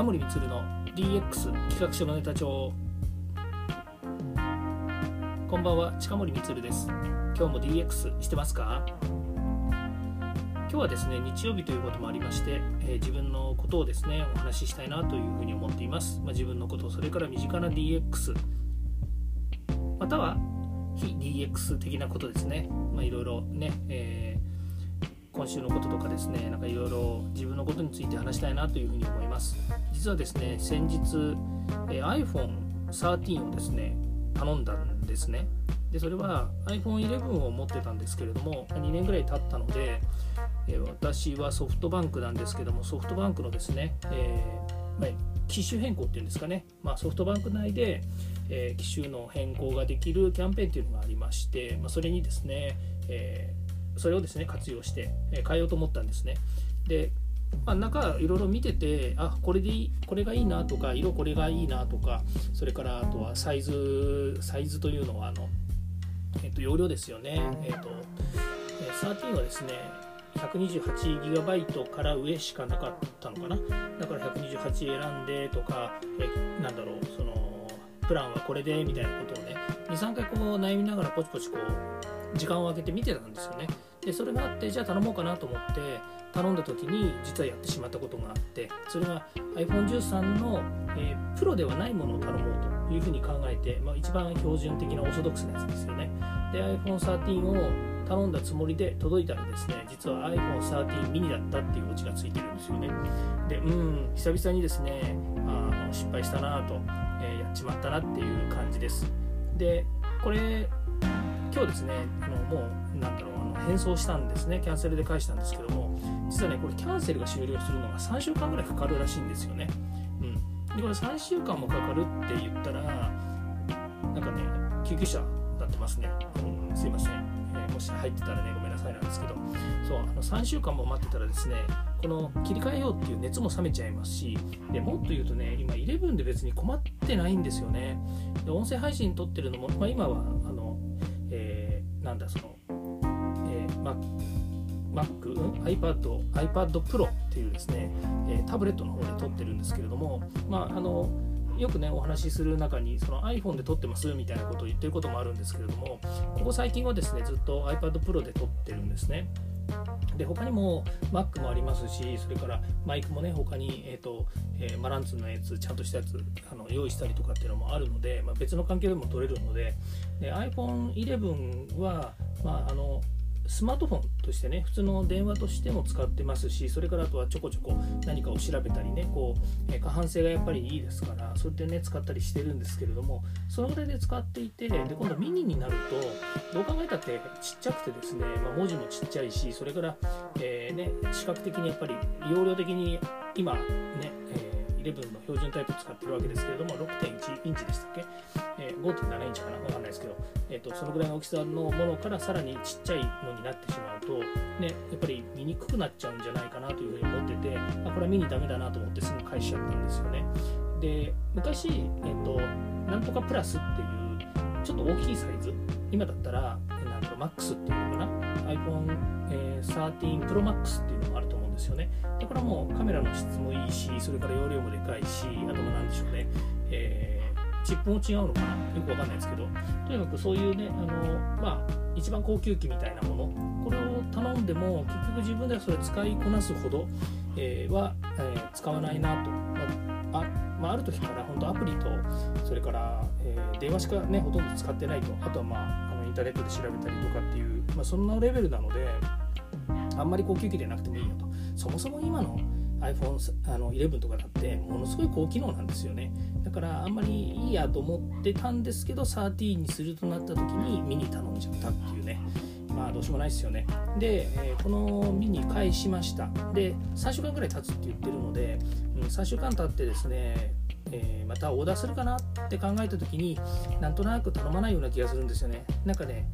近森光の DX 企画書のネタ帳。こんばんは近森光です。今日も DX してますか？今日はですね日曜日ということもありまして、えー自分のことをですねお話ししたいなというふうに思っています、まあ、自分のことそれから身近な DX または非 DX 的なことですね。まあいろいろね、えー今週のこととかですねなんかいろいろ自分のことについて話したいなというふうに思います。実はですね先日、え iPhone13 をですね頼んだんですね。でそれは iPhone11 を持ってたんですけれども2年ぐらい経ったので、え私はソフトバンクなんですけどもソフトバンクのですね、えーまあ機種変更っていうんですかね、まあ、ソフトバンク内で、えー機種の変更ができるキャンペーンっていうのがありまして、まあ、それにですね、えーそれをですね活用して、変えようと思ったんですね。で、まあ、中いろいろ見ててあこれでいいこれがいいなとか色これがいいなとかそれからあとはサイズサイズというのはあの、えっと容量ですよね。えっ、と13はですね 128GB から上しかなかったのかな。だから128選んでとか、えなんだろうそのプランはこれでみたいなことをね23回こう悩みながらポチポチこう時間を空けて見てたんですよね。でそれがあってじゃあ頼もうかなと思って頼んだ時に実はやってしまったことがあってそれが iPhone13 の、えープロではないものを頼もうというふうに考えて、まあ、一番標準的なオーソドックスなやつですよね。で iPhone13 を頼んだつもりで届いたらですね実は iPhone13 ミニだったっていうオチがついてるんですよね。でうん久々にですねあの失敗したなと、えーやっちまったなっていう感じです。でこれ今日ですねあのもうなんだろう返送したんですね。キャンセルで返したんですけども。実はねこれキャンセルが終了するのが3週間ぐらいかかるらしいんですよね。うん。でこれ3週間もかかるって言ったらなんかね救急車なってますね、うんすいません、えーもし入ってたらねごめんなさいなんですけど。そうあの3週間も待ってたらですねこの切り替えようっていう熱も冷めちゃいますしでもっと言うとね今11で別に困ってないんですよね。で音声配信撮ってるのも、まあ、今はあの、えーなんだその、Mac、iPad、iPad Pro っていうですね、えタブレットの方で撮ってるんですけれども、まあ、あのよくねお話しする中にその iPhone で撮ってますみたいなことを言ってることもあるんですけれどもここ最近はですねずっと iPad Pro で撮ってるんですね。で他にも Mac もありますしそれからマイクもね他に、えーとえーマランツのやつちゃんとしたやつあの用意したりとかっていうのもあるので、まあ、別の環境でも撮れるのでで iPhone11 は、まあ、あのスマートフォンとしてね普通の電話としても使ってますしそれからあとはちょこちょこ何かを調べたりねこう、えー過半性がやっぱりいいですからそうやってね使ったりしてるんですけれどもそのぐらいで使っていてで今度ミニになるとどう考えたってちっちゃくてですね、まあ、文字もちっちゃいしそれから、えーね、視覚的にやっぱり容量的に今ね、えー11の標準タイプ使ってるわけですけれども6.1インチでしたっけ、え5.7インチかな？わかんないですけど、えー、とそのぐらいの大きさのものからさらにちっちゃいのになってしまうと、ね、やっぱり見にくくなっちゃうんじゃないかなというふうに思っててあこれは見にダメだなと思ってすぐ返しちゃったんですよね。で昔、えー、となんとかプラスっていうちょっと大きいサイズ今だったらなんとマックスっていうのかな？iphone え13 Pro MAX っていうのもあると思うんですよね。でこれはもうカメラの質もいいしそれから容量もでかいしあともなんでしょうね、えーチップも違うのかな？よくわかんないですけど。とにかくそういうねあのまあ一番高級機みたいなもの。これを頼んでも結局自分ではそれ使いこなすほど、えーは、えー使わないなと、まあまあ、ある時から本当アプリとそれから、えー電話しかねほとんど使ってないと。あとはまああのインターネットで調べたりとかっていう、まあ、そんなレベルなのであんまり高級機でなくてもいいよと。そもそも今の iPhone あの11とかだってものすごい高機能なんですよね。だからあんまりいいやと思ってたんですけど13にするとなった時にミニ頼んじゃったっていうね。まあどうしようもないですよね。で、えーこのミニ返しました。で3週間ぐらい経つって言ってるので、うん、3週間経ってですねえーまたオーダーするかなって考えた時になんとなく頼まないような気がするんですよね。なんかね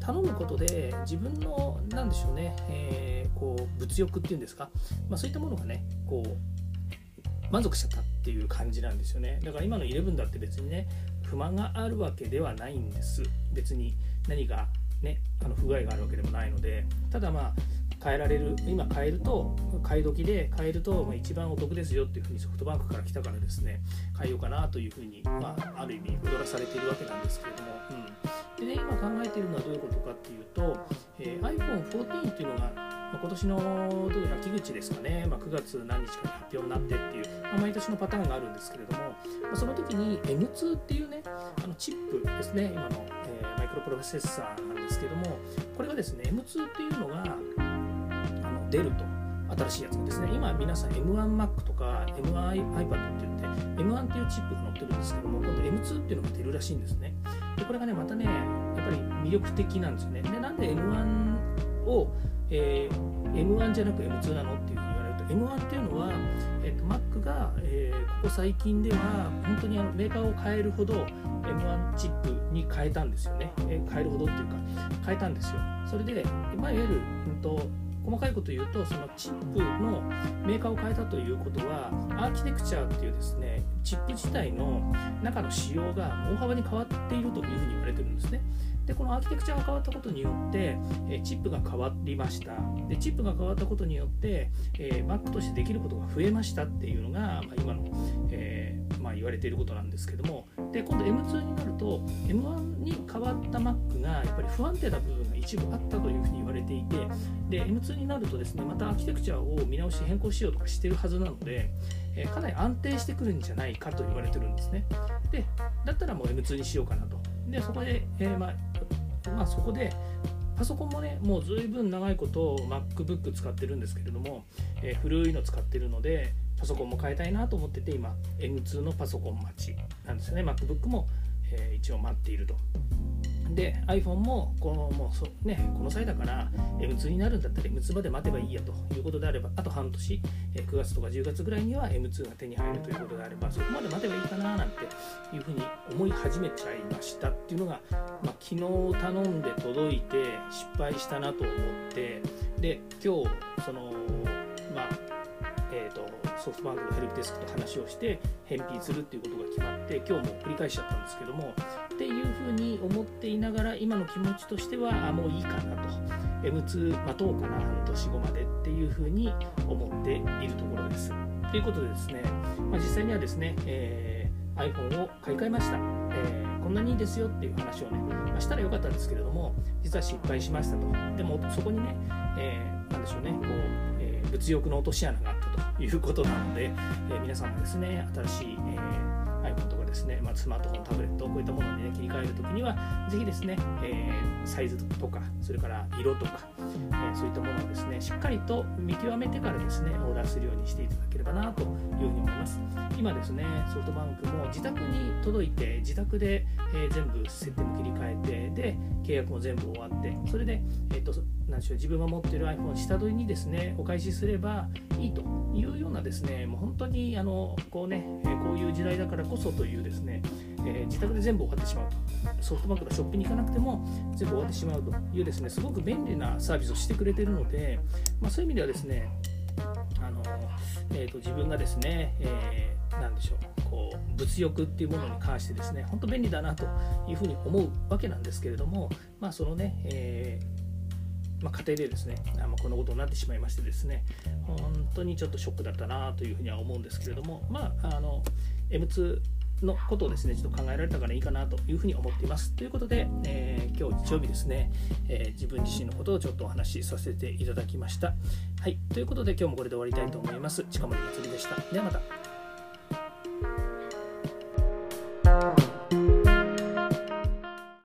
頼むことで自分のなんでしょうね、えーこう物欲っていうんですか、まあ、そういったものがねこう満足しちゃったっていう感じなんですよね。だから今の11だって別にね不満があるわけではないんです。別に何かねあの不具合があるわけでもないのでただまあ変えられる今変えると買い時で変えると、まあ、一番お得ですよっていうふうにソフトバンクから来たからですね変えようかなというふうに、まあ、ある意味踊らされているわけなんですけれども、うん、でね今考えているのはどういうことかっていうと、えー、iPhone14 っていうのがま、今年のどうう秋口ですかね、まあ、9月何日かに発表になってっていう、まあ、毎年のパターンがあるんですけれども、まあ、その時に M2 っていうね、あのチップですね、今の、クロプロセッサーなんですけども、これがですね、M2 っていうのがあの出ると。新しいやつがですね。今皆さん M1Mac とか M1iPad って言って M1 っていうチップが載ってるんですけども、今度 M2 っていうのが出るらしいんですね。で、これがね、またね、やっぱり魅力的なんですよね。で、なんで M1 をえー、M1 じゃなく M2 なのっていう M1 っていうのは、えーと、Mac が、えー、ここ最近では本当にあのメーカーを変えるほど M1 チップに変えたんですよね、えー、変えるほどっていうか変えたんですよ。それで、まあ、いわゆる、うんと、細かいこと言うとそのチップのメーカーを変えたということはアーキテクチャっていうですねチップ自体の中の仕様が大幅に変わっているというふうに言われてるんですね。でこのアーキテクチャが変わったことによって、えチップが変わりました。でチップが変わったことによって、えー、Mac としてできることが増えましたっていうのが、まあ、今の、えー、まあ、言われていることなんですけどもで今度 M2 になると M1 に変わった Mac がやっぱり不安定な部分が一部あったというふうに言われていてで M2 になるとですねまたアーキテクチャを見直し変更しようとかしてるはずなので、え、かなり安定してくるんじゃないかと言われてるんですね。でだったらもう M2 にしようかなと。でそこで、えー、まあまあ、そこでパソコンもねもうずいぶん長いこと MacBook 使ってるんですけれども、えー、古いの使ってるのでパソコンも変えたいなと思ってて今 M2 のパソコン待ちなんですよね MacBook も、えー、一応待っていると。で iPhone もこのもうそ、ね、この際だから M2 になるんだったら M2 まで待てばいいやということであればあと半年9月とか10月ぐらいには M2 が手に入るということであればそこまで待てばいいかななんていうふうに思い始めちゃいましたっていうのが、まあ、昨日頼んで届いて失敗したなと思ってで今日その、ソフトバンクのヘルプデスクと話をして返品するっていうことが決まって今日も繰り返しちゃったんですけどもっていうふうに思っていながら今の気持ちとしてはあもういいかなと。M2 待とうかな半年後までっていうふうに思っているところです。ということでですね、まあ、実際にはですね、えー、iPhone を買い替えました、えー、こんなにいいですよっていう話をね、まあ、したらよかったんですけれども実は失敗しましたと。でもそこにね、え物欲の落とし穴があったということなので、え皆さんもですね新しい、え iPhone とかですね、まあ、スマートフォン、タブレット、こういったものに、ね、切り替えるときには、ぜひですね、えー、サイズとか、それから色とか、そういったものをですね、しっかりと見極めてからですね、オーダーするようにしていただければなというふうに思います。今ですね、ソフトバンクも自宅に届いて、自宅で、えー、全部設定も切り替えて、で、契約も全部終わって、それで、えっ、と、なんでしょう、自分が持っている iPhone 下取りにですね、お返しすればいいというようなですね、もう本当に、あの、こうね、こういう時代だからこそというですね、えー、自宅で全部終わってしまうとソフトバンクのショップに行かなくても全部終わってしまうというですねすごく便利なサービスをしてくれくれてるので、まあ、そういう意味ではですねあの、えーと、自分がですね、えー、なんでしょうこう物欲っていうものに関してですね本当便利だなというふうに思うわけなんですけれどもまあそのね、えーまあ、家庭でですねあのこんなことになってしまいましてですね本当にちょっとショックだったなというふうには思うんですけれどもまああの M2 のことをですねちょっと考えられたからいいかなというふうに思っています。ということで、えー、今日日曜日ですね、えー、自分自身のことをちょっとお話しさせていただきました。はい、ということで今日もこれで終わりたいと思います。近森まつりでした。ではまた。